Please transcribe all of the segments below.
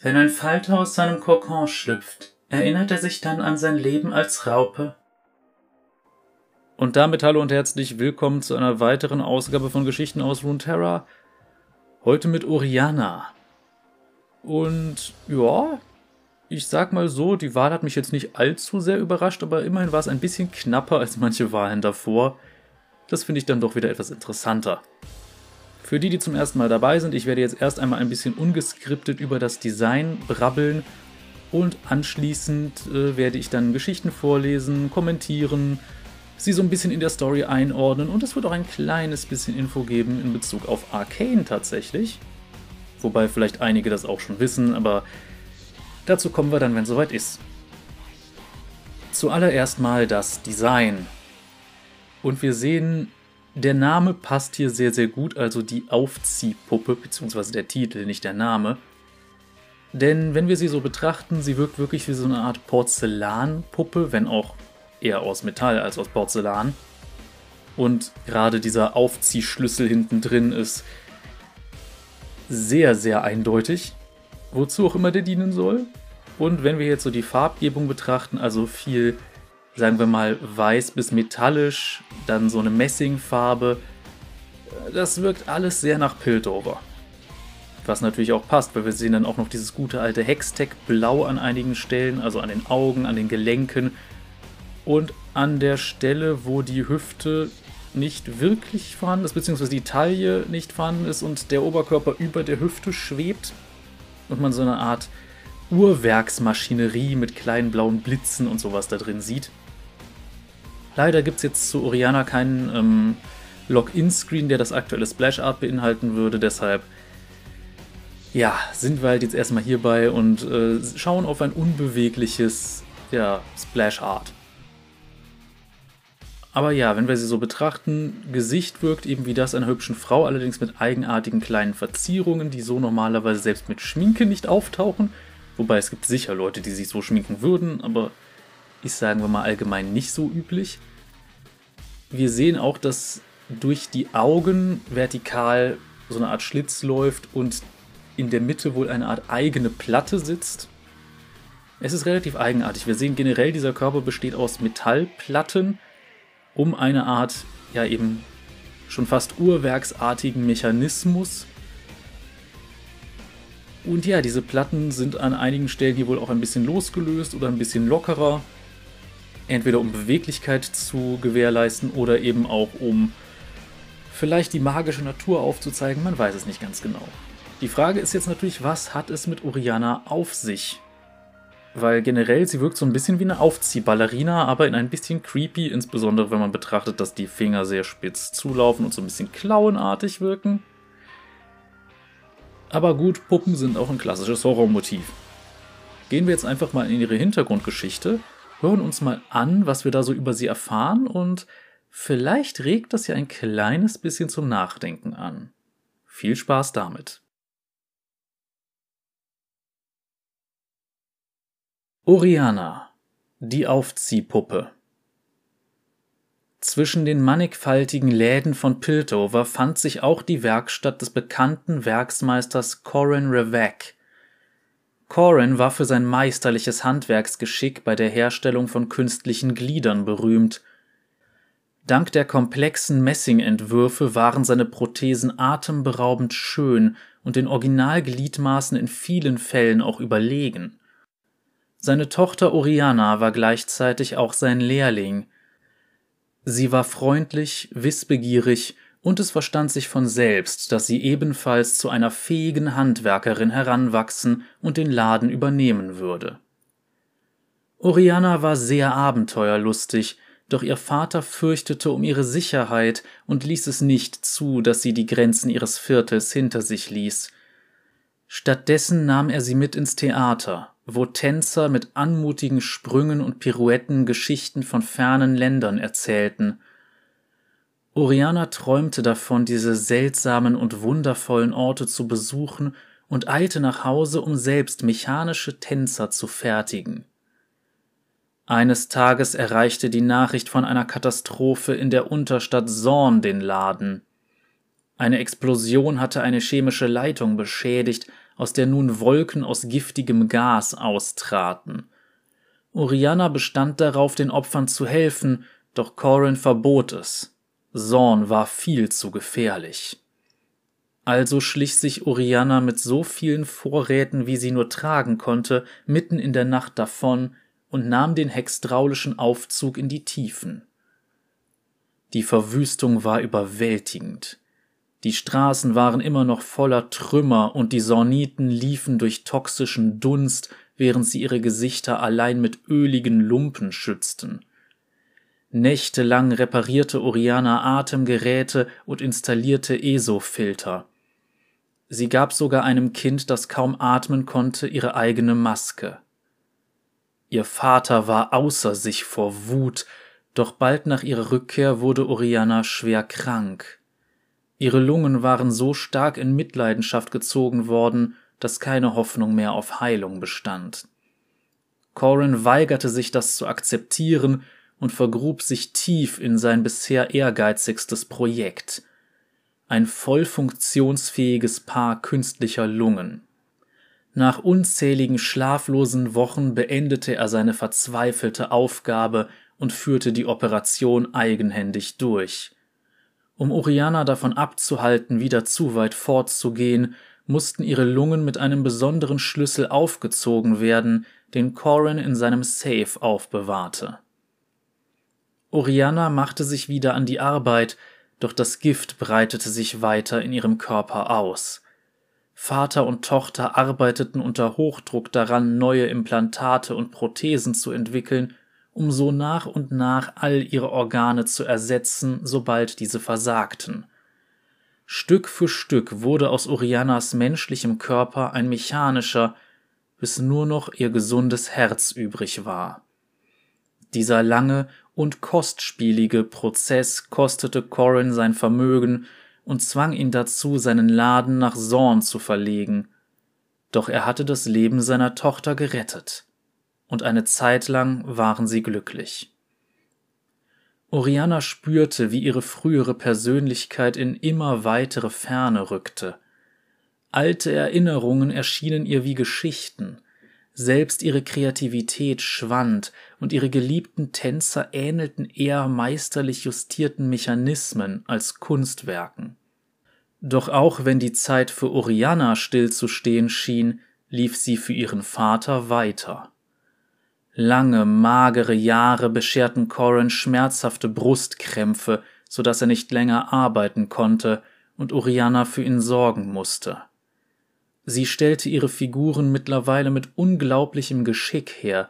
Wenn ein Falter aus seinem Kokon schlüpft, erinnert er sich dann an sein Leben als Raupe. Und damit hallo und herzlich willkommen zu einer weiteren Ausgabe von Geschichten aus Runeterra. Heute mit Oriana. Und ja, ich sag mal so, die Wahl hat mich jetzt nicht allzu sehr überrascht, aber immerhin war es ein bisschen knapper als manche Wahlen davor. Das finde ich dann doch wieder etwas interessanter. Für die, die zum ersten Mal dabei sind, ich werde jetzt erst einmal ein bisschen ungeskriptet über das Design brabbeln und anschließend äh, werde ich dann Geschichten vorlesen, kommentieren, sie so ein bisschen in der Story einordnen und es wird auch ein kleines bisschen Info geben in Bezug auf Arcane tatsächlich. Wobei vielleicht einige das auch schon wissen, aber dazu kommen wir dann, wenn es soweit ist. Zuallererst mal das Design. Und wir sehen der Name passt hier sehr, sehr gut, also die Aufziehpuppe, beziehungsweise der Titel, nicht der Name. Denn wenn wir sie so betrachten, sie wirkt wirklich wie so eine Art Porzellanpuppe, wenn auch eher aus Metall als aus Porzellan. Und gerade dieser Aufziehschlüssel hinten drin ist sehr, sehr eindeutig, wozu auch immer der dienen soll. Und wenn wir jetzt so die Farbgebung betrachten, also viel sagen wir mal, weiß bis metallisch, dann so eine Messingfarbe. Das wirkt alles sehr nach Piltover. Was natürlich auch passt, weil wir sehen dann auch noch dieses gute alte Hextech-Blau an einigen Stellen, also an den Augen, an den Gelenken und an der Stelle, wo die Hüfte nicht wirklich vorhanden ist, beziehungsweise die Taille nicht vorhanden ist und der Oberkörper über der Hüfte schwebt und man so eine Art Uhrwerksmaschinerie mit kleinen blauen Blitzen und sowas da drin sieht. Leider gibt es jetzt zu Oriana keinen ähm, Login-Screen, der das aktuelle Splash Art beinhalten würde. Deshalb, ja, sind wir halt jetzt erstmal hierbei und äh, schauen auf ein unbewegliches ja, Splash Art. Aber ja, wenn wir sie so betrachten, Gesicht wirkt eben wie das einer hübschen Frau, allerdings mit eigenartigen kleinen Verzierungen, die so normalerweise selbst mit Schminke nicht auftauchen. Wobei es gibt sicher Leute, die sich so schminken würden, aber ist, sagen wir mal, allgemein nicht so üblich. Wir sehen auch, dass durch die Augen vertikal so eine Art Schlitz läuft und in der Mitte wohl eine Art eigene Platte sitzt. Es ist relativ eigenartig. Wir sehen generell, dieser Körper besteht aus Metallplatten, um eine Art, ja eben schon fast uhrwerksartigen Mechanismus. Und ja, diese Platten sind an einigen Stellen hier wohl auch ein bisschen losgelöst oder ein bisschen lockerer entweder um Beweglichkeit zu gewährleisten oder eben auch um vielleicht die magische Natur aufzuzeigen, man weiß es nicht ganz genau. Die Frage ist jetzt natürlich, was hat es mit Oriana auf sich? Weil generell, sie wirkt so ein bisschen wie eine Aufziehballerina, aber in ein bisschen creepy, insbesondere wenn man betrachtet, dass die Finger sehr spitz zulaufen und so ein bisschen klauenartig wirken. Aber gut, Puppen sind auch ein klassisches Horrormotiv. Gehen wir jetzt einfach mal in ihre Hintergrundgeschichte hören uns mal an, was wir da so über sie erfahren und vielleicht regt das ja ein kleines bisschen zum Nachdenken an. Viel Spaß damit. Oriana, die Aufziehpuppe. Zwischen den mannigfaltigen Läden von Piltover fand sich auch die Werkstatt des bekannten Werksmeisters Corin Revak, Corin war für sein meisterliches Handwerksgeschick bei der Herstellung von künstlichen Gliedern berühmt. Dank der komplexen Messingentwürfe waren seine Prothesen atemberaubend schön und den Originalgliedmaßen in vielen Fällen auch überlegen. Seine Tochter Oriana war gleichzeitig auch sein Lehrling. Sie war freundlich, wissbegierig und es verstand sich von selbst, dass sie ebenfalls zu einer fähigen Handwerkerin heranwachsen und den Laden übernehmen würde. Oriana war sehr abenteuerlustig, doch ihr Vater fürchtete um ihre Sicherheit und ließ es nicht zu, dass sie die Grenzen ihres Viertels hinter sich ließ. Stattdessen nahm er sie mit ins Theater, wo Tänzer mit anmutigen Sprüngen und Pirouetten Geschichten von fernen Ländern erzählten, Oriana träumte davon, diese seltsamen und wundervollen Orte zu besuchen und eilte nach Hause, um selbst mechanische Tänzer zu fertigen. Eines Tages erreichte die Nachricht von einer Katastrophe in der Unterstadt Zorn den Laden. Eine Explosion hatte eine chemische Leitung beschädigt, aus der nun Wolken aus giftigem Gas austraten. Oriana bestand darauf, den Opfern zu helfen, doch Corin verbot es. Zorn war viel zu gefährlich. Also schlich sich Oriana mit so vielen Vorräten, wie sie nur tragen konnte, mitten in der Nacht davon und nahm den hextraulischen Aufzug in die Tiefen. Die Verwüstung war überwältigend. Die Straßen waren immer noch voller Trümmer und die Sorniten liefen durch toxischen Dunst, während sie ihre Gesichter allein mit öligen Lumpen schützten. Nächtelang reparierte Oriana Atemgeräte und installierte ESO-Filter. Sie gab sogar einem Kind, das kaum atmen konnte, ihre eigene Maske. Ihr Vater war außer sich vor Wut, doch bald nach ihrer Rückkehr wurde Oriana schwer krank. Ihre Lungen waren so stark in Mitleidenschaft gezogen worden, dass keine Hoffnung mehr auf Heilung bestand. Corin weigerte sich, das zu akzeptieren und vergrub sich tief in sein bisher ehrgeizigstes Projekt ein voll funktionsfähiges Paar künstlicher Lungen. Nach unzähligen schlaflosen Wochen beendete er seine verzweifelte Aufgabe und führte die Operation eigenhändig durch. Um Oriana davon abzuhalten, wieder zu weit fortzugehen, mussten ihre Lungen mit einem besonderen Schlüssel aufgezogen werden, den Corin in seinem Safe aufbewahrte. Oriana machte sich wieder an die Arbeit, doch das Gift breitete sich weiter in ihrem Körper aus. Vater und Tochter arbeiteten unter Hochdruck daran, neue Implantate und Prothesen zu entwickeln um so nach und nach all ihre Organe zu ersetzen, sobald diese versagten. Stück für Stück wurde aus Orianas menschlichem Körper ein mechanischer, bis nur noch ihr gesundes Herz übrig war. Dieser lange und kostspielige Prozess kostete Corin sein Vermögen und zwang ihn dazu, seinen Laden nach Zorn zu verlegen. Doch er hatte das Leben seiner Tochter gerettet und eine Zeit lang waren sie glücklich. Oriana spürte, wie ihre frühere Persönlichkeit in immer weitere Ferne rückte. Alte Erinnerungen erschienen ihr wie Geschichten, selbst ihre Kreativität schwand, und ihre geliebten Tänzer ähnelten eher meisterlich justierten Mechanismen als Kunstwerken. Doch auch wenn die Zeit für Oriana stillzustehen schien, lief sie für ihren Vater weiter. Lange, magere Jahre bescherten Corin schmerzhafte Brustkrämpfe, so dass er nicht länger arbeiten konnte und Oriana für ihn sorgen musste. Sie stellte ihre Figuren mittlerweile mit unglaublichem Geschick her,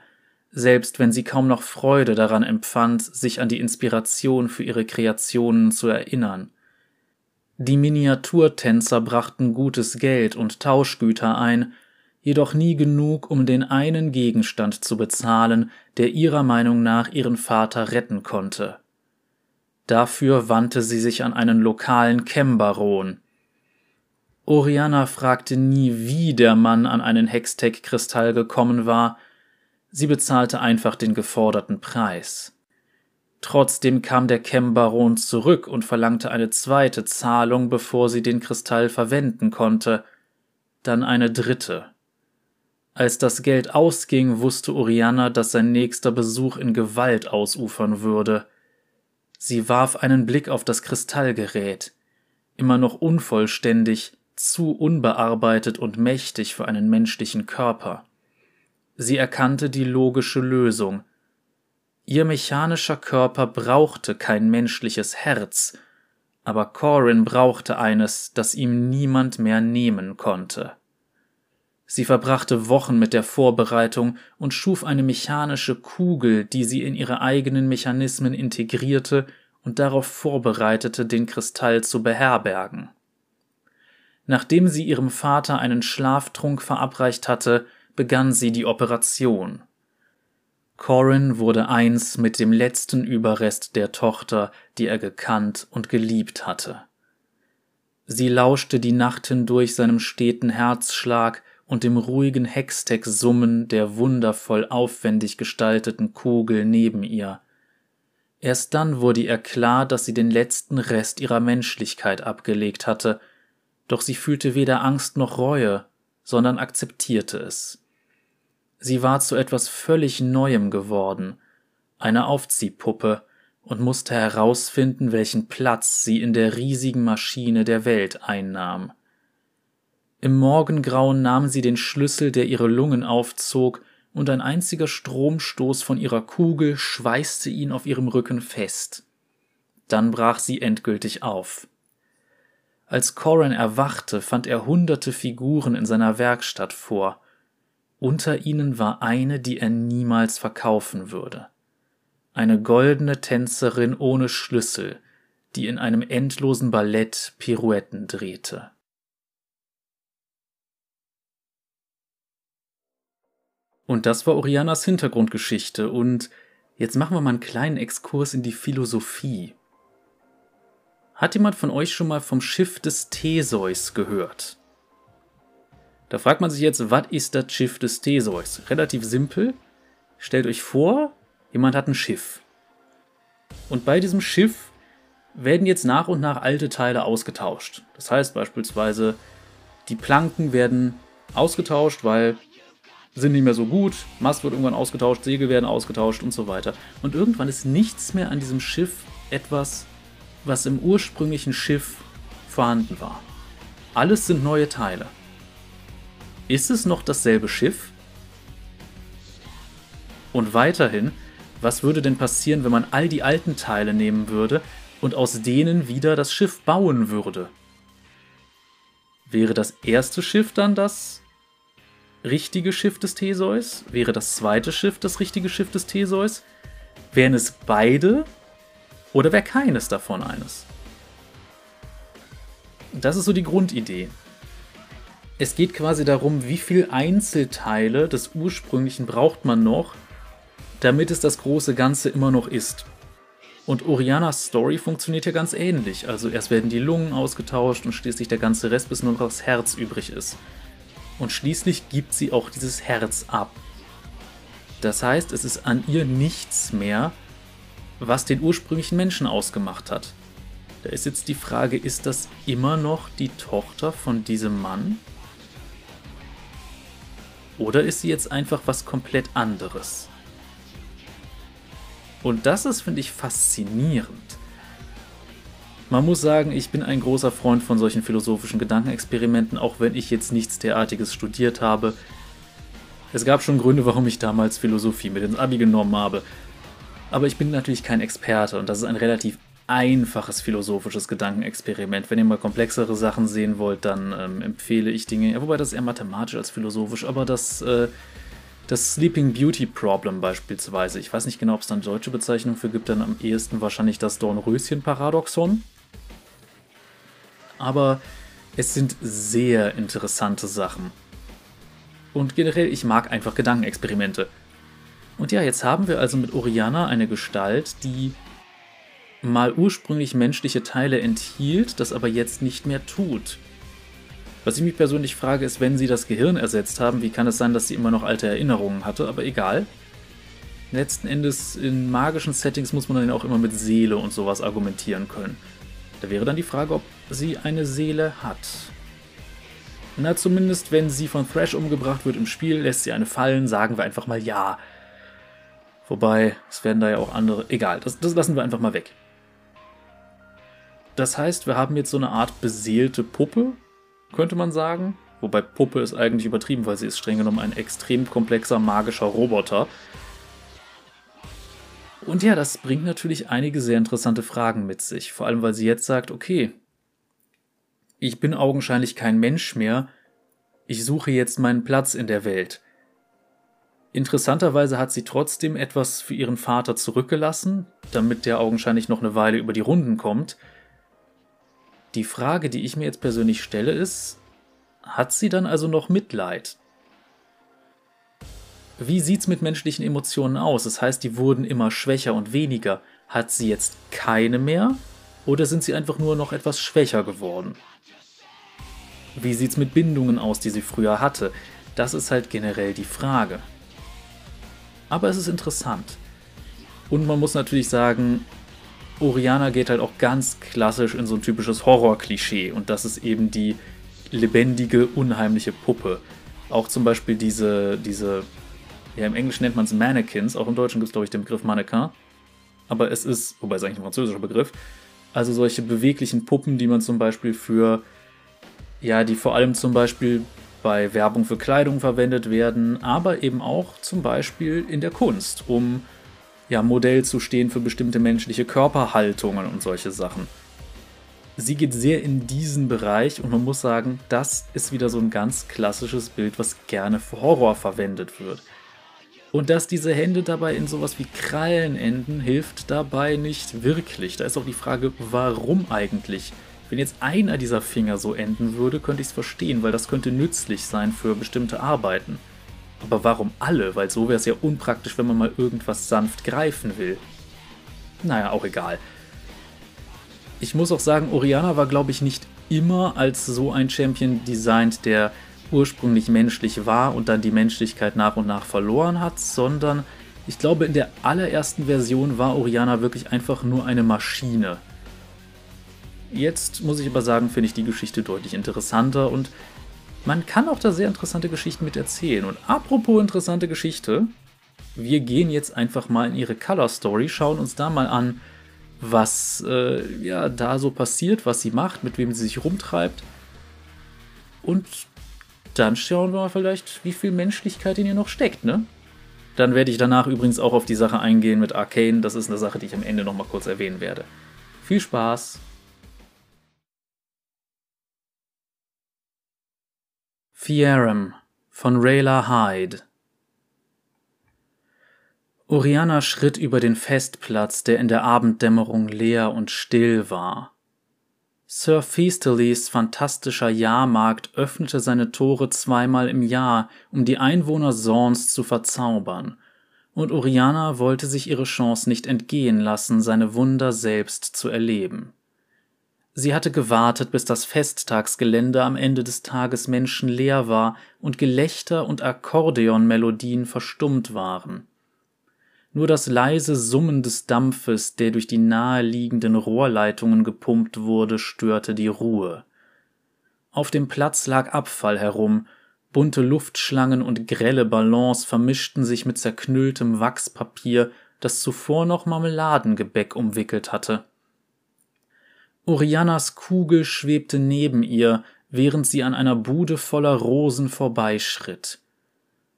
selbst wenn sie kaum noch Freude daran empfand, sich an die Inspiration für ihre Kreationen zu erinnern. Die Miniaturtänzer brachten gutes Geld und Tauschgüter ein, jedoch nie genug, um den einen Gegenstand zu bezahlen, der ihrer Meinung nach ihren Vater retten konnte. Dafür wandte sie sich an einen lokalen Kembaron. Oriana fragte nie, wie der Mann an einen Hextech-Kristall gekommen war, sie bezahlte einfach den geforderten Preis. Trotzdem kam der Kembaron zurück und verlangte eine zweite Zahlung, bevor sie den Kristall verwenden konnte, dann eine dritte. Als das Geld ausging, wusste Oriana, dass sein nächster Besuch in Gewalt ausufern würde. Sie warf einen Blick auf das Kristallgerät. Immer noch unvollständig, zu unbearbeitet und mächtig für einen menschlichen Körper. Sie erkannte die logische Lösung. Ihr mechanischer Körper brauchte kein menschliches Herz, aber Corin brauchte eines, das ihm niemand mehr nehmen konnte. Sie verbrachte Wochen mit der Vorbereitung und schuf eine mechanische Kugel, die sie in ihre eigenen Mechanismen integrierte und darauf vorbereitete, den Kristall zu beherbergen. Nachdem sie ihrem Vater einen Schlaftrunk verabreicht hatte, begann sie die Operation. Corin wurde eins mit dem letzten Überrest der Tochter, die er gekannt und geliebt hatte. Sie lauschte die Nacht hindurch seinem steten Herzschlag und dem ruhigen Hextech-Summen der wundervoll aufwendig gestalteten Kugel neben ihr. Erst dann wurde ihr klar, dass sie den letzten Rest ihrer Menschlichkeit abgelegt hatte, doch sie fühlte weder Angst noch Reue, sondern akzeptierte es. Sie war zu etwas völlig Neuem geworden, eine Aufziehpuppe, und musste herausfinden, welchen Platz sie in der riesigen Maschine der Welt einnahm. Im Morgengrauen nahm sie den Schlüssel, der ihre Lungen aufzog, und ein einziger Stromstoß von ihrer Kugel schweißte ihn auf ihrem Rücken fest. Dann brach sie endgültig auf. Als Corin erwachte, fand er hunderte Figuren in seiner Werkstatt vor. Unter ihnen war eine, die er niemals verkaufen würde eine goldene Tänzerin ohne Schlüssel, die in einem endlosen Ballett Pirouetten drehte. Und das war Orianas Hintergrundgeschichte und jetzt machen wir mal einen kleinen Exkurs in die Philosophie. Hat jemand von euch schon mal vom Schiff des Theseus gehört? Da fragt man sich jetzt, was ist das Schiff des Theseus? Relativ simpel. Stellt euch vor, Jemand hat ein Schiff. Und bei diesem Schiff werden jetzt nach und nach alte Teile ausgetauscht. Das heißt beispielsweise, die Planken werden ausgetauscht, weil sind nicht mehr so gut, Mast wird irgendwann ausgetauscht, Segel werden ausgetauscht und so weiter. Und irgendwann ist nichts mehr an diesem Schiff etwas, was im ursprünglichen Schiff vorhanden war. Alles sind neue Teile. Ist es noch dasselbe Schiff? Und weiterhin was würde denn passieren, wenn man all die alten Teile nehmen würde und aus denen wieder das Schiff bauen würde? Wäre das erste Schiff dann das richtige Schiff des Theseus? Wäre das zweite Schiff das richtige Schiff des Theseus? Wären es beide oder wäre keines davon eines? Das ist so die Grundidee. Es geht quasi darum, wie viele Einzelteile des ursprünglichen braucht man noch, damit es das große Ganze immer noch ist. Und Orianas Story funktioniert ja ganz ähnlich. Also erst werden die Lungen ausgetauscht und schließlich der ganze Rest, bis nur noch das Herz übrig ist. Und schließlich gibt sie auch dieses Herz ab. Das heißt, es ist an ihr nichts mehr, was den ursprünglichen Menschen ausgemacht hat. Da ist jetzt die Frage, ist das immer noch die Tochter von diesem Mann? Oder ist sie jetzt einfach was komplett anderes? Und das ist, finde ich, faszinierend. Man muss sagen, ich bin ein großer Freund von solchen philosophischen Gedankenexperimenten, auch wenn ich jetzt nichts derartiges studiert habe. Es gab schon Gründe, warum ich damals Philosophie mit ins Abi genommen habe. Aber ich bin natürlich kein Experte und das ist ein relativ einfaches philosophisches Gedankenexperiment. Wenn ihr mal komplexere Sachen sehen wollt, dann ähm, empfehle ich Dinge, ja, wobei das eher mathematisch als philosophisch, aber das äh, das Sleeping Beauty Problem beispielsweise. Ich weiß nicht genau, ob es da eine deutsche Bezeichnung für gibt, dann am ehesten wahrscheinlich das Dornröschen-Paradoxon. Aber es sind sehr interessante Sachen. Und generell, ich mag einfach Gedankenexperimente. Und ja, jetzt haben wir also mit Oriana eine Gestalt, die mal ursprünglich menschliche Teile enthielt, das aber jetzt nicht mehr tut. Was ich mich persönlich frage, ist, wenn sie das Gehirn ersetzt haben, wie kann es sein, dass sie immer noch alte Erinnerungen hatte, aber egal. Letzten Endes in magischen Settings muss man dann auch immer mit Seele und sowas argumentieren können. Da wäre dann die Frage, ob sie eine Seele hat. Na, zumindest wenn sie von Thrash umgebracht wird im Spiel, lässt sie eine fallen, sagen wir einfach mal ja. Wobei, es werden da ja auch andere. Egal, das, das lassen wir einfach mal weg. Das heißt, wir haben jetzt so eine Art beseelte Puppe, könnte man sagen. Wobei Puppe ist eigentlich übertrieben, weil sie ist streng genommen ein extrem komplexer magischer Roboter. Und ja, das bringt natürlich einige sehr interessante Fragen mit sich. Vor allem, weil sie jetzt sagt, okay, ich bin augenscheinlich kein Mensch mehr, ich suche jetzt meinen Platz in der Welt. Interessanterweise hat sie trotzdem etwas für ihren Vater zurückgelassen, damit der augenscheinlich noch eine Weile über die Runden kommt. Die Frage, die ich mir jetzt persönlich stelle, ist, hat sie dann also noch Mitleid? Wie sieht's mit menschlichen Emotionen aus? Das heißt, die wurden immer schwächer und weniger. Hat sie jetzt keine mehr? Oder sind sie einfach nur noch etwas schwächer geworden? Wie sieht's mit Bindungen aus, die sie früher hatte? Das ist halt generell die Frage. Aber es ist interessant. Und man muss natürlich sagen, Oriana geht halt auch ganz klassisch in so ein typisches Horror-Klischee und das ist eben die lebendige, unheimliche Puppe. Auch zum Beispiel diese, diese, ja, im Englischen nennt man es Mannequins, auch im Deutschen gibt es, glaube ich, den Begriff Mannequin. Aber es ist, wobei es eigentlich ein französischer Begriff, also solche beweglichen Puppen, die man zum Beispiel für, ja, die vor allem zum Beispiel bei Werbung für Kleidung verwendet werden, aber eben auch zum Beispiel in der Kunst, um ja, Modell zu stehen für bestimmte menschliche Körperhaltungen und solche Sachen. Sie geht sehr in diesen Bereich und man muss sagen, das ist wieder so ein ganz klassisches Bild, was gerne für Horror verwendet wird. Und dass diese Hände dabei in sowas wie Krallen enden, hilft dabei nicht wirklich. Da ist auch die Frage, warum eigentlich? Wenn jetzt einer dieser Finger so enden würde, könnte ich es verstehen, weil das könnte nützlich sein für bestimmte Arbeiten. Aber warum alle? Weil so wäre es ja unpraktisch, wenn man mal irgendwas sanft greifen will. Naja, auch egal. Ich muss auch sagen, Oriana war, glaube ich, nicht immer als so ein Champion designt, der ursprünglich menschlich war und dann die Menschlichkeit nach und nach verloren hat, sondern ich glaube, in der allerersten Version war Oriana wirklich einfach nur eine Maschine. Jetzt muss ich aber sagen, finde ich die Geschichte deutlich interessanter und man kann auch da sehr interessante Geschichten mit erzählen. Und apropos interessante Geschichte, wir gehen jetzt einfach mal in ihre Color Story, schauen uns da mal an, was äh, ja da so passiert, was sie macht, mit wem sie sich rumtreibt. Und dann schauen wir mal vielleicht, wie viel Menschlichkeit in ihr noch steckt, ne? Dann werde ich danach übrigens auch auf die Sache eingehen mit Arcane. Das ist eine Sache, die ich am Ende nochmal kurz erwähnen werde. Viel Spaß! Fierum von Rayla Hyde Oriana schritt über den Festplatz, der in der Abenddämmerung leer und still war. Sir Feasterlys fantastischer Jahrmarkt öffnete seine Tore zweimal im Jahr, um die Einwohner Sorns zu verzaubern, und Oriana wollte sich ihre Chance nicht entgehen lassen, seine Wunder selbst zu erleben. Sie hatte gewartet, bis das Festtagsgelände am Ende des Tages menschenleer war und Gelächter und Akkordeonmelodien verstummt waren. Nur das leise Summen des Dampfes, der durch die naheliegenden Rohrleitungen gepumpt wurde, störte die Ruhe. Auf dem Platz lag Abfall herum, bunte Luftschlangen und grelle Ballons vermischten sich mit zerknülltem Wachspapier, das zuvor noch Marmeladengebäck umwickelt hatte. Orianas Kugel schwebte neben ihr, während sie an einer Bude voller Rosen vorbeischritt.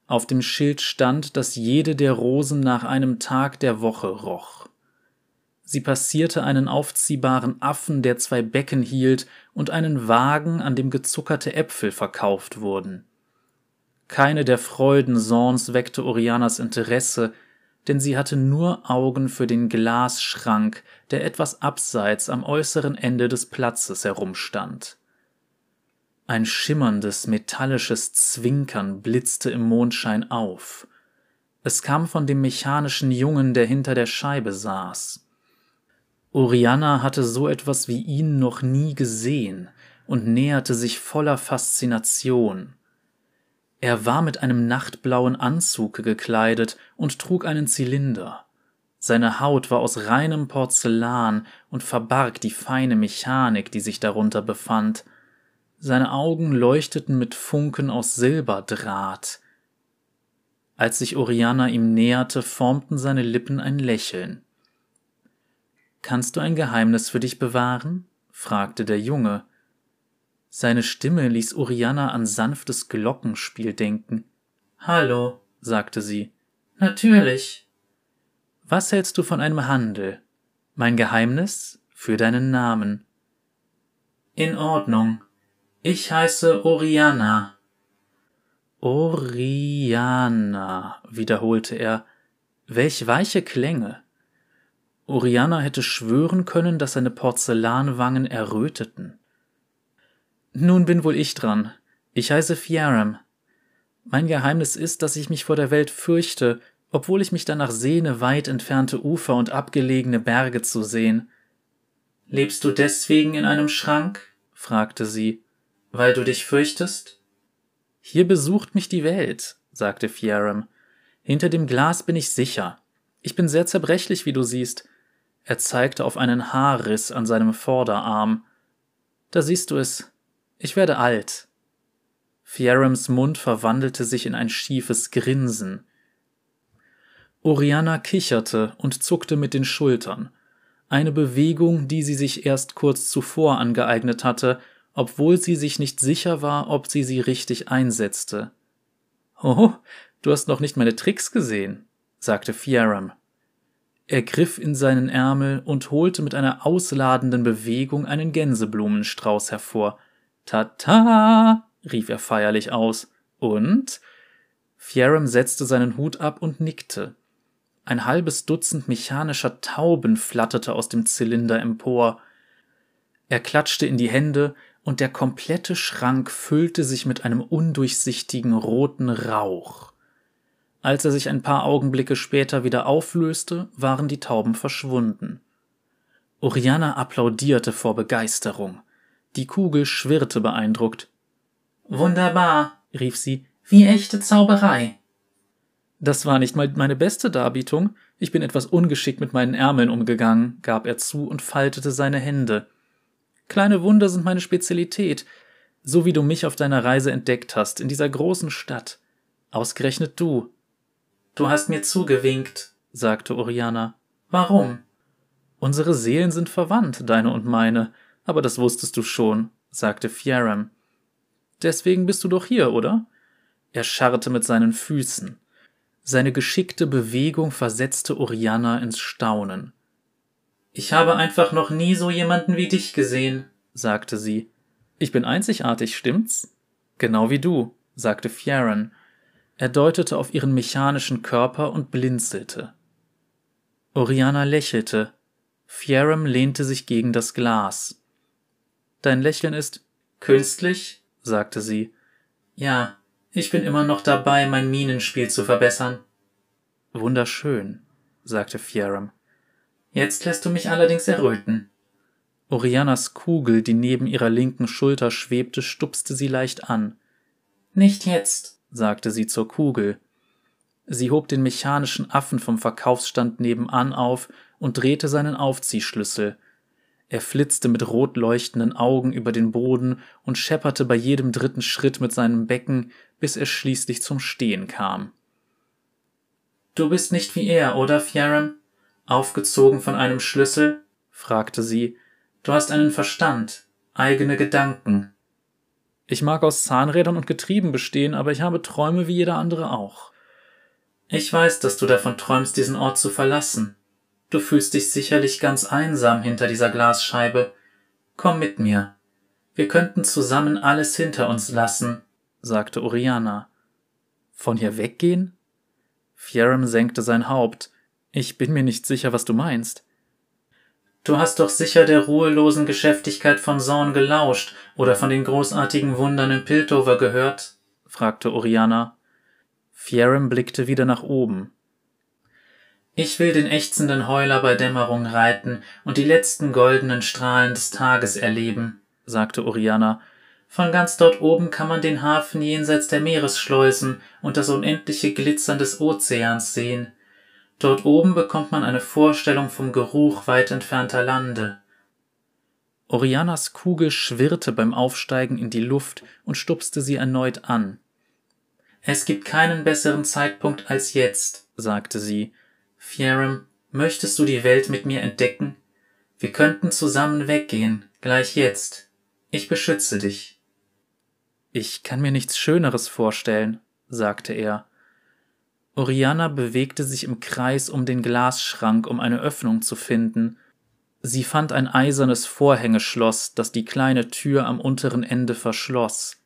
Auf dem Schild stand, dass jede der Rosen nach einem Tag der Woche roch. Sie passierte einen aufziehbaren Affen, der zwei Becken hielt, und einen Wagen, an dem gezuckerte Äpfel verkauft wurden. Keine der Freuden Sorns weckte Orianas Interesse, denn sie hatte nur Augen für den Glasschrank, der etwas abseits am äußeren Ende des Platzes herumstand. Ein schimmerndes, metallisches Zwinkern blitzte im Mondschein auf. Es kam von dem mechanischen Jungen, der hinter der Scheibe saß. Oriana hatte so etwas wie ihn noch nie gesehen und näherte sich voller Faszination. Er war mit einem nachtblauen Anzug gekleidet und trug einen Zylinder. Seine Haut war aus reinem Porzellan und verbarg die feine Mechanik, die sich darunter befand. Seine Augen leuchteten mit Funken aus Silberdraht. Als sich Oriana ihm näherte, formten seine Lippen ein Lächeln. Kannst du ein Geheimnis für dich bewahren? fragte der Junge. Seine Stimme ließ Oriana an sanftes Glockenspiel denken. Hallo, sagte sie. Natürlich. Was hältst du von einem Handel? Mein Geheimnis für deinen Namen. In Ordnung. Ich heiße Oriana. Oriana, wiederholte er. Welch weiche Klänge. Oriana hätte schwören können, dass seine Porzellanwangen erröteten. Nun bin wohl ich dran. Ich heiße Fieram. Mein Geheimnis ist, dass ich mich vor der Welt fürchte, obwohl ich mich danach sehne, weit entfernte Ufer und abgelegene Berge zu sehen. Lebst du deswegen in einem Schrank? fragte sie. Weil du dich fürchtest? Hier besucht mich die Welt, sagte Fieram. Hinter dem Glas bin ich sicher. Ich bin sehr zerbrechlich, wie du siehst. Er zeigte auf einen Haarriss an seinem Vorderarm. Da siehst du es. Ich werde alt. Fierams Mund verwandelte sich in ein schiefes Grinsen. Oriana kicherte und zuckte mit den Schultern. Eine Bewegung, die sie sich erst kurz zuvor angeeignet hatte, obwohl sie sich nicht sicher war, ob sie sie richtig einsetzte. Oh, du hast noch nicht meine Tricks gesehen, sagte Fieram. Er griff in seinen Ärmel und holte mit einer ausladenden Bewegung einen Gänseblumenstrauß hervor. Tata! rief er feierlich aus. Und? Fieram setzte seinen Hut ab und nickte. Ein halbes Dutzend mechanischer Tauben flatterte aus dem Zylinder empor. Er klatschte in die Hände, und der komplette Schrank füllte sich mit einem undurchsichtigen roten Rauch. Als er sich ein paar Augenblicke später wieder auflöste, waren die Tauben verschwunden. Oriana applaudierte vor Begeisterung. Die Kugel schwirrte beeindruckt. Wunderbar, rief sie, wie echte Zauberei. Das war nicht mal meine beste Darbietung. Ich bin etwas ungeschickt mit meinen Ärmeln umgegangen, gab er zu und faltete seine Hände. Kleine Wunder sind meine Spezialität, so wie du mich auf deiner Reise entdeckt hast, in dieser großen Stadt. Ausgerechnet du. Du hast mir zugewinkt, sagte Oriana. Warum? Unsere Seelen sind verwandt, deine und meine, aber das wusstest du schon, sagte Fieram. Deswegen bist du doch hier, oder? Er scharrte mit seinen Füßen. Seine geschickte Bewegung versetzte Oriana ins Staunen. Ich habe einfach noch nie so jemanden wie dich gesehen, sagte sie. Ich bin einzigartig, stimmt's? Genau wie du, sagte Fieran. Er deutete auf ihren mechanischen Körper und blinzelte. Oriana lächelte. Fieram lehnte sich gegen das Glas. Dein Lächeln ist künstlich, sagte sie. Ja, ich bin immer noch dabei, mein Minenspiel zu verbessern. Wunderschön, sagte Fieram. Jetzt lässt du mich allerdings erröten. Orianas Kugel, die neben ihrer linken Schulter schwebte, stupste sie leicht an. Nicht jetzt, sagte sie zur Kugel. Sie hob den mechanischen Affen vom Verkaufsstand nebenan auf und drehte seinen Aufziehschlüssel. Er flitzte mit rot leuchtenden Augen über den Boden und schepperte bei jedem dritten Schritt mit seinem Becken, bis er schließlich zum Stehen kam. Du bist nicht wie er, oder, Fieram? Aufgezogen von einem Schlüssel? fragte sie. Du hast einen Verstand, eigene Gedanken. Ich mag aus Zahnrädern und Getrieben bestehen, aber ich habe Träume wie jeder andere auch. Ich weiß, dass du davon träumst, diesen Ort zu verlassen. Du fühlst dich sicherlich ganz einsam hinter dieser Glasscheibe. Komm mit mir. Wir könnten zusammen alles hinter uns lassen, sagte Oriana. Von hier weggehen? Fieram senkte sein Haupt. Ich bin mir nicht sicher, was du meinst. Du hast doch sicher der ruhelosen Geschäftigkeit von Zorn gelauscht oder von den großartigen Wundern in Piltover gehört? fragte Oriana. Fieram blickte wieder nach oben. Ich will den ächzenden Heuler bei Dämmerung reiten und die letzten goldenen Strahlen des Tages erleben, sagte Oriana. Von ganz dort oben kann man den Hafen jenseits der Meeresschleusen und das unendliche Glitzern des Ozeans sehen. Dort oben bekommt man eine Vorstellung vom Geruch weit entfernter Lande. Orianas Kugel schwirrte beim Aufsteigen in die Luft und stupste sie erneut an. Es gibt keinen besseren Zeitpunkt als jetzt, sagte sie, Fieram, möchtest du die Welt mit mir entdecken? Wir könnten zusammen weggehen, gleich jetzt. Ich beschütze dich. Ich kann mir nichts Schöneres vorstellen, sagte er. Oriana bewegte sich im Kreis um den Glasschrank, um eine Öffnung zu finden. Sie fand ein eisernes Vorhängeschloss, das die kleine Tür am unteren Ende verschloss.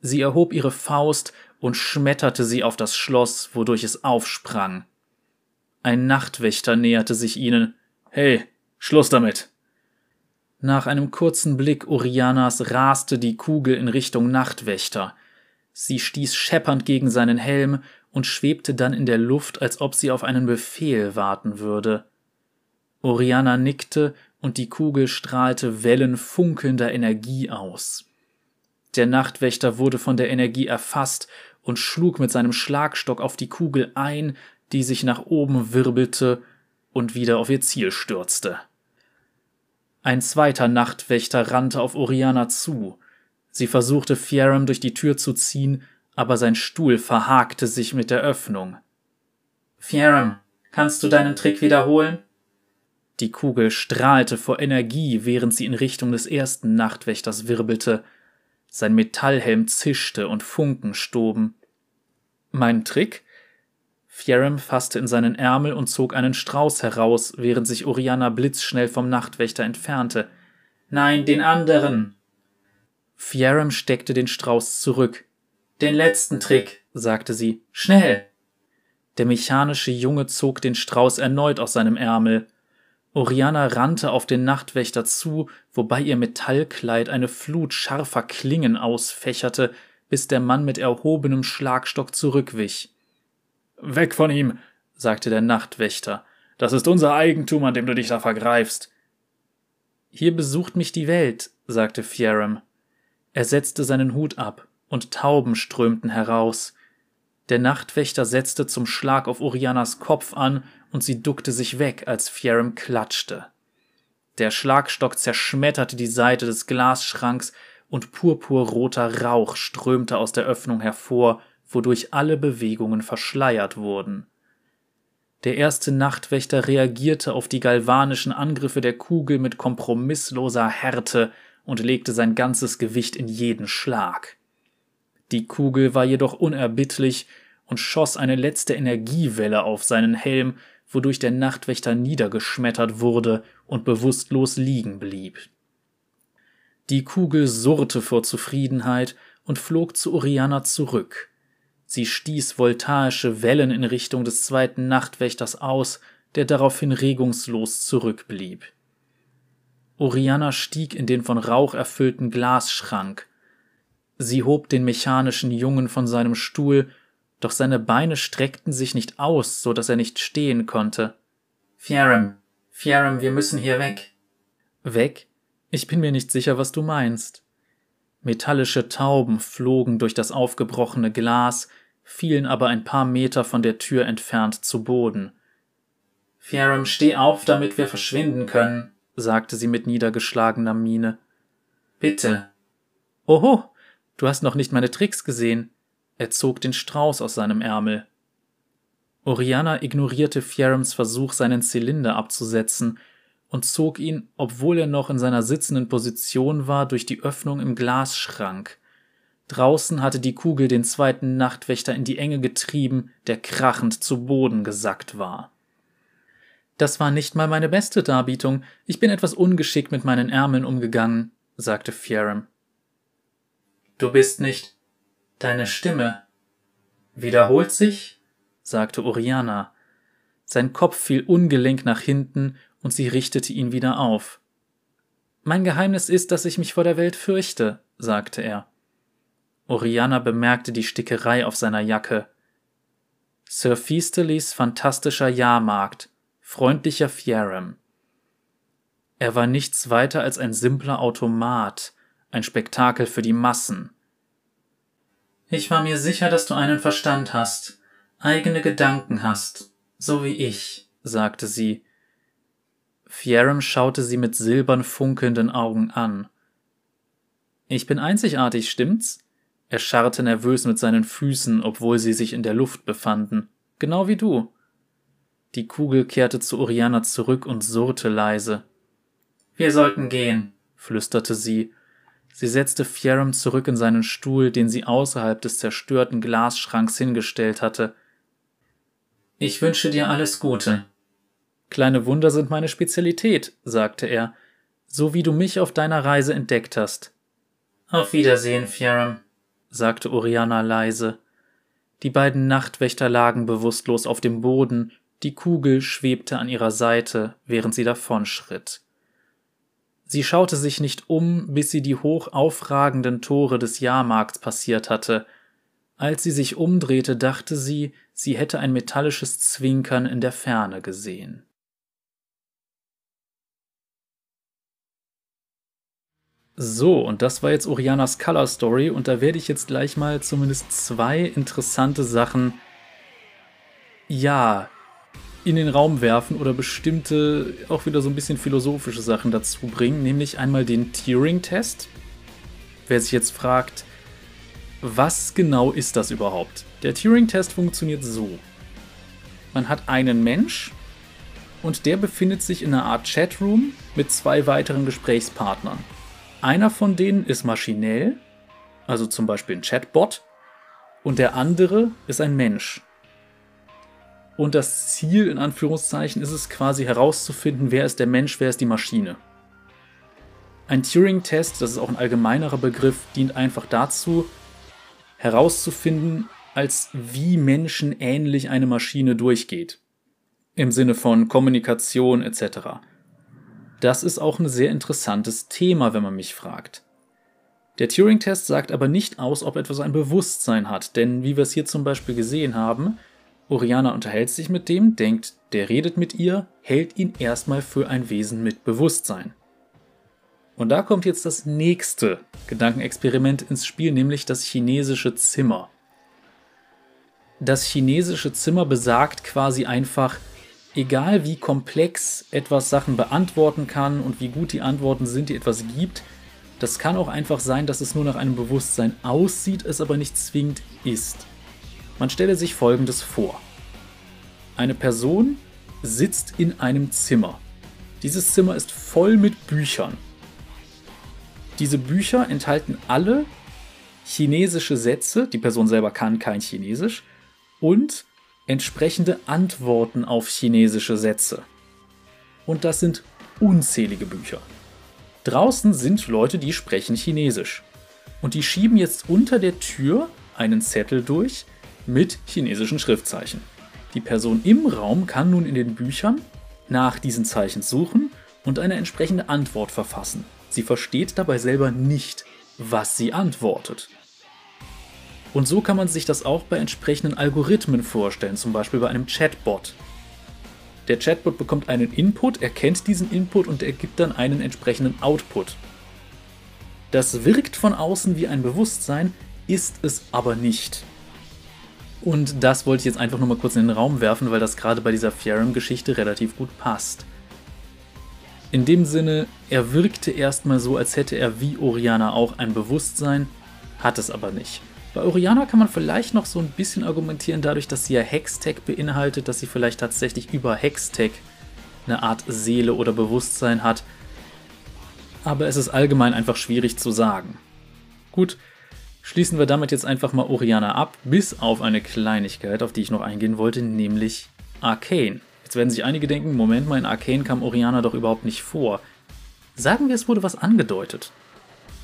Sie erhob ihre Faust und schmetterte sie auf das Schloss, wodurch es aufsprang. Ein Nachtwächter näherte sich ihnen. Hey, Schluss damit! Nach einem kurzen Blick Orianas raste die Kugel in Richtung Nachtwächter. Sie stieß scheppernd gegen seinen Helm und schwebte dann in der Luft, als ob sie auf einen Befehl warten würde. Oriana nickte und die Kugel strahlte Wellen funkelnder Energie aus. Der Nachtwächter wurde von der Energie erfasst und schlug mit seinem Schlagstock auf die Kugel ein, die sich nach oben wirbelte und wieder auf ihr Ziel stürzte. Ein zweiter Nachtwächter rannte auf Oriana zu. Sie versuchte Fieram durch die Tür zu ziehen, aber sein Stuhl verhakte sich mit der Öffnung. Fieram, kannst du deinen Trick wiederholen? Die Kugel strahlte vor Energie, während sie in Richtung des ersten Nachtwächters wirbelte. Sein Metallhelm zischte und Funken stoben. Mein Trick? Fieram fasste in seinen Ärmel und zog einen Strauß heraus, während sich Oriana blitzschnell vom Nachtwächter entfernte. Nein, den anderen. Fieram steckte den Strauß zurück. Den letzten Trick, sagte sie. Schnell! Der mechanische Junge zog den Strauß erneut aus seinem Ärmel. Oriana rannte auf den Nachtwächter zu, wobei ihr Metallkleid eine Flut scharfer Klingen ausfächerte, bis der Mann mit erhobenem Schlagstock zurückwich. Weg von ihm, sagte der Nachtwächter. Das ist unser Eigentum, an dem du dich da vergreifst. Hier besucht mich die Welt, sagte Fieram. Er setzte seinen Hut ab, und Tauben strömten heraus. Der Nachtwächter setzte zum Schlag auf Orianas Kopf an, und sie duckte sich weg, als Fieram klatschte. Der Schlagstock zerschmetterte die Seite des Glasschranks, und purpurroter Rauch strömte aus der Öffnung hervor, wodurch alle Bewegungen verschleiert wurden. Der erste Nachtwächter reagierte auf die galvanischen Angriffe der Kugel mit kompromissloser Härte und legte sein ganzes Gewicht in jeden Schlag. Die Kugel war jedoch unerbittlich und schoss eine letzte Energiewelle auf seinen Helm, wodurch der Nachtwächter niedergeschmettert wurde und bewusstlos liegen blieb. Die Kugel surrte vor Zufriedenheit und flog zu Oriana zurück. Sie stieß voltaische Wellen in Richtung des zweiten Nachtwächters aus, der daraufhin regungslos zurückblieb. Oriana stieg in den von Rauch erfüllten Glasschrank. Sie hob den mechanischen Jungen von seinem Stuhl, doch seine Beine streckten sich nicht aus, so dass er nicht stehen konnte. Fieram, Fieram, wir müssen hier weg. Weg? Ich bin mir nicht sicher, was du meinst. Metallische Tauben flogen durch das aufgebrochene Glas, fielen aber ein paar Meter von der Tür entfernt zu Boden. Fieram, steh auf, damit wir verschwinden können, sagte sie mit niedergeschlagener Miene. Bitte. Oho, du hast noch nicht meine Tricks gesehen. Er zog den Strauß aus seinem Ärmel. Oriana ignorierte Fierams Versuch, seinen Zylinder abzusetzen und zog ihn, obwohl er noch in seiner sitzenden Position war, durch die Öffnung im Glasschrank. Draußen hatte die Kugel den zweiten Nachtwächter in die Enge getrieben, der krachend zu Boden gesackt war. Das war nicht mal meine beste Darbietung. Ich bin etwas ungeschickt mit meinen Ärmeln umgegangen, sagte Fieram. Du bist nicht. Deine Stimme wiederholt sich? sagte Oriana. Sein Kopf fiel ungelenk nach hinten und sie richtete ihn wieder auf. Mein Geheimnis ist, dass ich mich vor der Welt fürchte, sagte er. Oriana bemerkte die Stickerei auf seiner Jacke. Sir Feasterlys fantastischer Jahrmarkt, freundlicher Fieram. Er war nichts weiter als ein simpler Automat, ein Spektakel für die Massen. Ich war mir sicher, dass du einen Verstand hast, eigene Gedanken hast, so wie ich, sagte sie. Fieram schaute sie mit silbern funkelnden Augen an. Ich bin einzigartig, stimmt's? Er scharrte nervös mit seinen Füßen, obwohl sie sich in der Luft befanden. Genau wie du. Die Kugel kehrte zu Oriana zurück und surrte leise. Wir sollten gehen, flüsterte sie. Sie setzte Fieram zurück in seinen Stuhl, den sie außerhalb des zerstörten Glasschranks hingestellt hatte. Ich wünsche dir alles Gute. Kleine Wunder sind meine Spezialität, sagte er, so wie du mich auf deiner Reise entdeckt hast. Auf Wiedersehen, Fieram sagte Oriana leise. Die beiden Nachtwächter lagen bewusstlos auf dem Boden, die Kugel schwebte an ihrer Seite, während sie davonschritt. Sie schaute sich nicht um, bis sie die hoch aufragenden Tore des Jahrmarkts passiert hatte. Als sie sich umdrehte, dachte sie, sie hätte ein metallisches Zwinkern in der Ferne gesehen. So, und das war jetzt Orianas Color Story und da werde ich jetzt gleich mal zumindest zwei interessante Sachen, ja, in den Raum werfen oder bestimmte, auch wieder so ein bisschen philosophische Sachen dazu bringen, nämlich einmal den Turing-Test. wer sich jetzt fragt, was genau ist das überhaupt? Der Turing-Test funktioniert so. Man hat einen Mensch und der befindet sich in einer Art Chatroom mit zwei weiteren Gesprächspartnern. Einer von denen ist maschinell, also zum Beispiel ein Chatbot, und der andere ist ein Mensch. Und das Ziel in Anführungszeichen ist es quasi herauszufinden, wer ist der Mensch, wer ist die Maschine. Ein Turing-Test, das ist auch ein allgemeinerer Begriff, dient einfach dazu, herauszufinden, als wie menschenähnlich eine Maschine durchgeht. Im Sinne von Kommunikation etc. Das ist auch ein sehr interessantes Thema, wenn man mich fragt. Der Turing-Test sagt aber nicht aus, ob etwas ein Bewusstsein hat, denn wie wir es hier zum Beispiel gesehen haben, Oriana unterhält sich mit dem, denkt, der redet mit ihr, hält ihn erstmal für ein Wesen mit Bewusstsein. Und da kommt jetzt das nächste Gedankenexperiment ins Spiel, nämlich das chinesische Zimmer. Das chinesische Zimmer besagt quasi einfach, egal wie komplex etwas Sachen beantworten kann und wie gut die Antworten sind, die etwas gibt, das kann auch einfach sein, dass es nur nach einem Bewusstsein aussieht, es aber nicht zwingend ist. Man stelle sich Folgendes vor. Eine Person sitzt in einem Zimmer. Dieses Zimmer ist voll mit Büchern. Diese Bücher enthalten alle chinesische Sätze, die Person selber kann kein Chinesisch, und entsprechende Antworten auf chinesische Sätze. Und das sind unzählige Bücher. Draußen sind Leute, die sprechen Chinesisch. Und die schieben jetzt unter der Tür einen Zettel durch mit chinesischen Schriftzeichen. Die Person im Raum kann nun in den Büchern nach diesen Zeichen suchen und eine entsprechende Antwort verfassen. Sie versteht dabei selber nicht, was sie antwortet. Und so kann man sich das auch bei entsprechenden Algorithmen vorstellen, zum Beispiel bei einem Chatbot. Der Chatbot bekommt einen Input, erkennt diesen Input und ergibt dann einen entsprechenden Output. Das wirkt von außen wie ein Bewusstsein, ist es aber nicht. Und das wollte ich jetzt einfach nur mal kurz in den Raum werfen, weil das gerade bei dieser Theorem-Geschichte relativ gut passt. In dem Sinne, er wirkte erstmal so, als hätte er wie Oriana auch ein Bewusstsein, hat es aber nicht. Bei Oriana kann man vielleicht noch so ein bisschen argumentieren, dadurch, dass sie ja Hextech beinhaltet, dass sie vielleicht tatsächlich über Hextech eine Art Seele oder Bewusstsein hat. Aber es ist allgemein einfach schwierig zu sagen. Gut, schließen wir damit jetzt einfach mal Oriana ab, bis auf eine Kleinigkeit, auf die ich noch eingehen wollte, nämlich Arcane. Jetzt werden sich einige denken, Moment mal, in Arcane kam Oriana doch überhaupt nicht vor. Sagen wir, es wurde was angedeutet.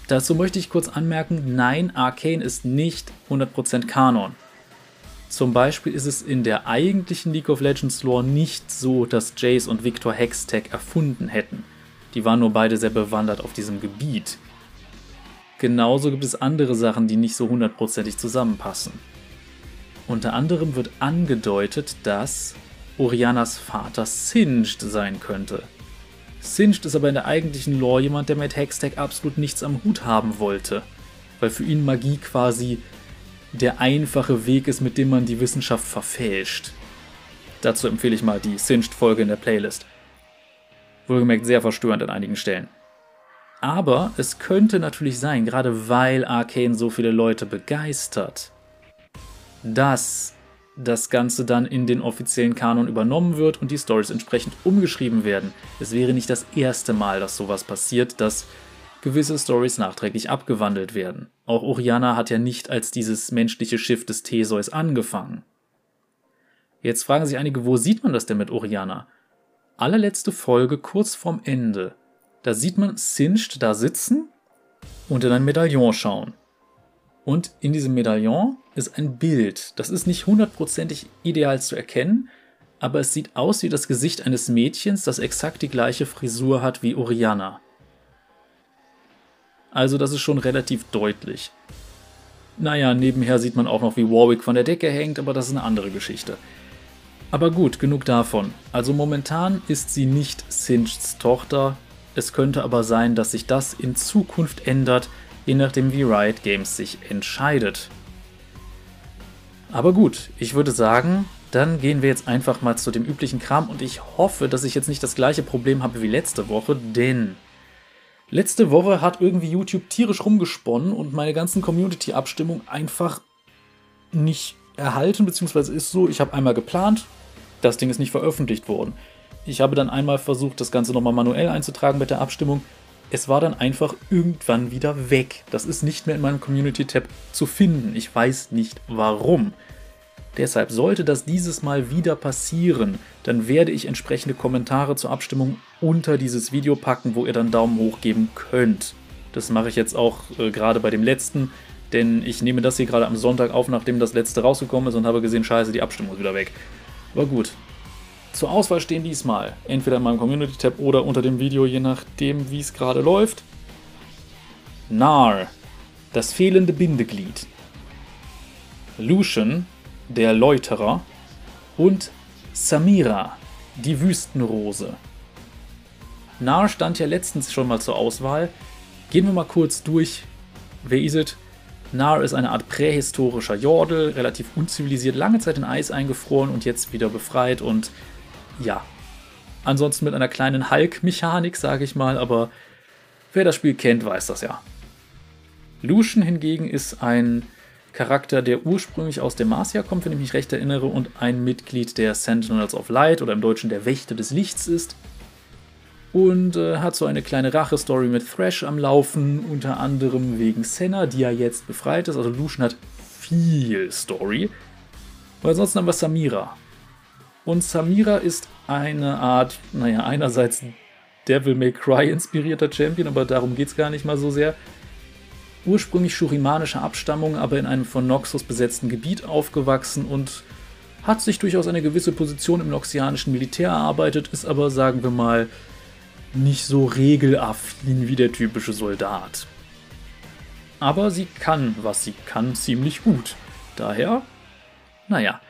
Dazu möchte ich kurz anmerken, nein, Arcane ist nicht 100% Kanon. Zum Beispiel ist es in der eigentlichen League of Legends Lore nicht so, dass Jace und Victor Hextech erfunden hätten. Die waren nur beide sehr bewandert auf diesem Gebiet. Genauso gibt es andere Sachen, die nicht so hundertprozentig zusammenpassen. Unter anderem wird angedeutet, dass Orianas Vater Singed sein könnte. Singed ist aber in der eigentlichen Lore jemand, der mit Hextech absolut nichts am Hut haben wollte, weil für ihn Magie quasi der einfache Weg ist, mit dem man die Wissenschaft verfälscht. Dazu empfehle ich mal die Singed-Folge in der Playlist. Wohlgemerkt sehr verstörend an einigen Stellen. Aber es könnte natürlich sein, gerade weil Arcane so viele Leute begeistert, dass das Ganze dann in den offiziellen Kanon übernommen wird und die Stories entsprechend umgeschrieben werden. Es wäre nicht das erste Mal, dass sowas passiert, dass gewisse Stories nachträglich abgewandelt werden. Auch Oriana hat ja nicht als dieses menschliche Schiff des Theseus angefangen. Jetzt fragen sich einige, wo sieht man das denn mit Oriana? Allerletzte Folge kurz vorm Ende. Da sieht man Singed da sitzen und in ein Medaillon schauen. Und in diesem Medaillon ist ein Bild. Das ist nicht hundertprozentig ideal zu erkennen, aber es sieht aus wie das Gesicht eines Mädchens, das exakt die gleiche Frisur hat wie Oriana. Also das ist schon relativ deutlich. Naja, nebenher sieht man auch noch, wie Warwick von der Decke hängt, aber das ist eine andere Geschichte. Aber gut, genug davon. Also momentan ist sie nicht Singeds Tochter. Es könnte aber sein, dass sich das in Zukunft ändert, je nachdem wie Riot Games sich entscheidet. Aber gut, ich würde sagen, dann gehen wir jetzt einfach mal zu dem üblichen Kram und ich hoffe, dass ich jetzt nicht das gleiche Problem habe wie letzte Woche, denn Letzte Woche hat irgendwie YouTube tierisch rumgesponnen und meine ganzen Community-Abstimmungen einfach nicht erhalten, beziehungsweise ist so, ich habe einmal geplant, das Ding ist nicht veröffentlicht worden. Ich habe dann einmal versucht, das Ganze nochmal manuell einzutragen mit der Abstimmung. Es war dann einfach irgendwann wieder weg. Das ist nicht mehr in meinem Community-Tab zu finden. Ich weiß nicht warum. Deshalb sollte das dieses Mal wieder passieren, dann werde ich entsprechende Kommentare zur Abstimmung unter dieses Video packen, wo ihr dann Daumen hoch geben könnt. Das mache ich jetzt auch äh, gerade bei dem letzten, denn ich nehme das hier gerade am Sonntag auf, nachdem das letzte rausgekommen ist und habe gesehen, scheiße, die Abstimmung ist wieder weg. Aber gut. Zur Auswahl stehen diesmal entweder in meinem Community-Tab oder unter dem Video, je nachdem, wie es gerade läuft. Nar, das fehlende Bindeglied. Lucian, der Läuterer. Und Samira, die Wüstenrose. Nar stand ja letztens schon mal zur Auswahl. Gehen wir mal kurz durch. Wer ist es? Nar ist eine Art prähistorischer Jordel, relativ unzivilisiert, lange Zeit in Eis eingefroren und jetzt wieder befreit und ja. Ansonsten mit einer kleinen Hulk-Mechanik, sage ich mal, aber wer das Spiel kennt, weiß das ja. Lucian hingegen ist ein Charakter, der ursprünglich aus Demacia kommt, wenn ich mich recht erinnere, und ein Mitglied der Sentinels of Light oder im Deutschen der Wächter des Lichts ist und äh, hat so eine kleine Rache-Story mit Thrash am Laufen, unter anderem wegen Senna, die ja jetzt befreit ist. Also Lucian hat viel Story. Und ansonsten haben wir Samira. Und Samira ist eine Art, naja, einerseits Devil May Cry inspirierter Champion, aber darum geht es gar nicht mal so sehr. Ursprünglich shurimanischer Abstammung, aber in einem von Noxus besetzten Gebiet aufgewachsen und hat sich durchaus eine gewisse Position im noxianischen Militär erarbeitet, ist aber, sagen wir mal, nicht so regelaffin wie der typische Soldat. Aber sie kann, was sie kann, ziemlich gut. Daher, naja,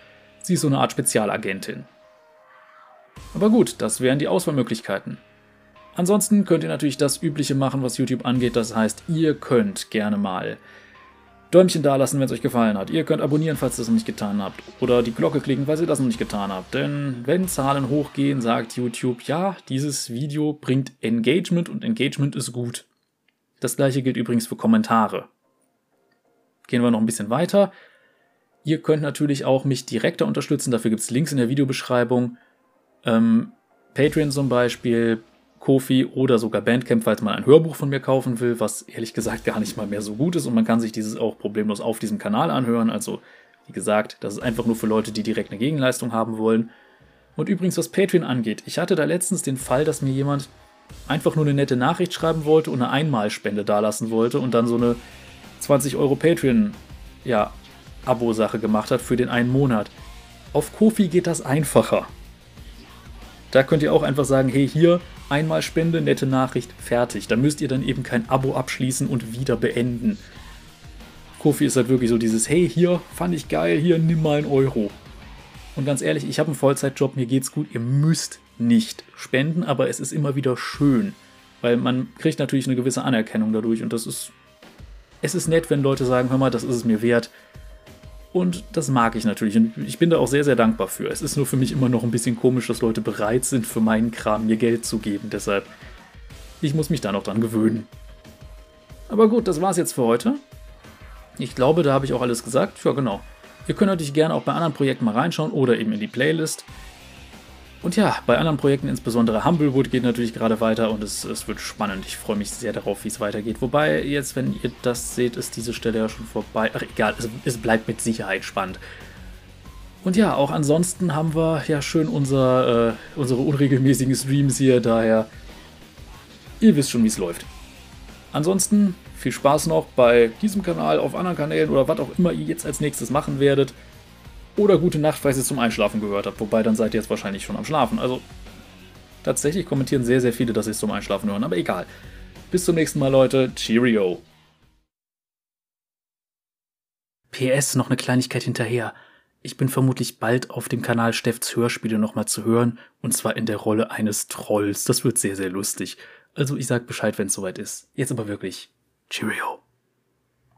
sie ist so eine Art Spezialagentin. Aber gut, das wären die Auswahlmöglichkeiten. Ansonsten könnt ihr natürlich das Übliche machen, was YouTube angeht. Das heißt, ihr könnt gerne mal Däumchen dalassen, wenn es euch gefallen hat. Ihr könnt abonnieren, falls ihr das noch nicht getan habt. Oder die Glocke klicken, falls ihr das noch nicht getan habt. Denn wenn Zahlen hochgehen, sagt YouTube, ja, dieses Video bringt Engagement und Engagement ist gut. Das gleiche gilt übrigens für Kommentare. Gehen wir noch ein bisschen weiter. Ihr könnt natürlich auch mich direkter unterstützen. Dafür gibt es Links in der Videobeschreibung. Ähm, Patreon zum Beispiel, Kofi oder sogar Bandcamp, falls man ein Hörbuch von mir kaufen will, was ehrlich gesagt gar nicht mal mehr so gut ist und man kann sich dieses auch problemlos auf diesem Kanal anhören. Also, wie gesagt, das ist einfach nur für Leute, die direkt eine Gegenleistung haben wollen. Und übrigens, was Patreon angeht, ich hatte da letztens den Fall, dass mir jemand einfach nur eine nette Nachricht schreiben wollte und eine Einmalspende dalassen wollte und dann so eine 20 Euro Patreon, ja, Abo-Sache gemacht hat für den einen Monat. Auf Kofi geht das einfacher. Da könnt ihr auch einfach sagen, hey, hier, einmal Spende, nette Nachricht, fertig. Da müsst ihr dann eben kein Abo abschließen und wieder beenden. Kofi ist halt wirklich so dieses, hey, hier, fand ich geil, hier, nimm mal einen Euro. Und ganz ehrlich, ich habe einen Vollzeitjob, mir geht's gut, ihr müsst nicht spenden, aber es ist immer wieder schön. Weil man kriegt natürlich eine gewisse Anerkennung dadurch und das ist. Es ist nett, wenn Leute sagen, hör mal, das ist es mir wert. Und das mag ich natürlich. Und ich bin da auch sehr, sehr dankbar für. Es ist nur für mich immer noch ein bisschen komisch, dass Leute bereit sind, für meinen Kram mir Geld zu geben. Deshalb, ich muss mich da noch dran gewöhnen. Aber gut, das war's jetzt für heute. Ich glaube, da habe ich auch alles gesagt. Ja, genau. Ihr könnt natürlich gerne auch bei anderen Projekten mal reinschauen oder eben in die Playlist. Und ja, bei anderen Projekten, insbesondere Humblewood, geht natürlich gerade weiter und es, es wird spannend. Ich freue mich sehr darauf, wie es weitergeht. Wobei, jetzt, wenn ihr das seht, ist diese Stelle ja schon vorbei. Ach, egal, es, es bleibt mit Sicherheit spannend. Und ja, auch ansonsten haben wir ja schön unser, äh, unsere unregelmäßigen Streams hier, daher, ihr wisst schon, wie es läuft. Ansonsten viel Spaß noch bei diesem Kanal, auf anderen Kanälen oder was auch immer ihr jetzt als nächstes machen werdet. Oder gute Nacht, falls ihr es zum Einschlafen gehört habt. Wobei, dann seid ihr jetzt wahrscheinlich schon am Schlafen. Also, tatsächlich kommentieren sehr, sehr viele, dass sie es zum Einschlafen hören. Aber egal. Bis zum nächsten Mal, Leute. Cheerio. PS, noch eine Kleinigkeit hinterher. Ich bin vermutlich bald auf dem Kanal Steffs Hörspiele nochmal zu hören. Und zwar in der Rolle eines Trolls. Das wird sehr, sehr lustig. Also, ich sag Bescheid, wenn es soweit ist. Jetzt aber wirklich. Cheerio.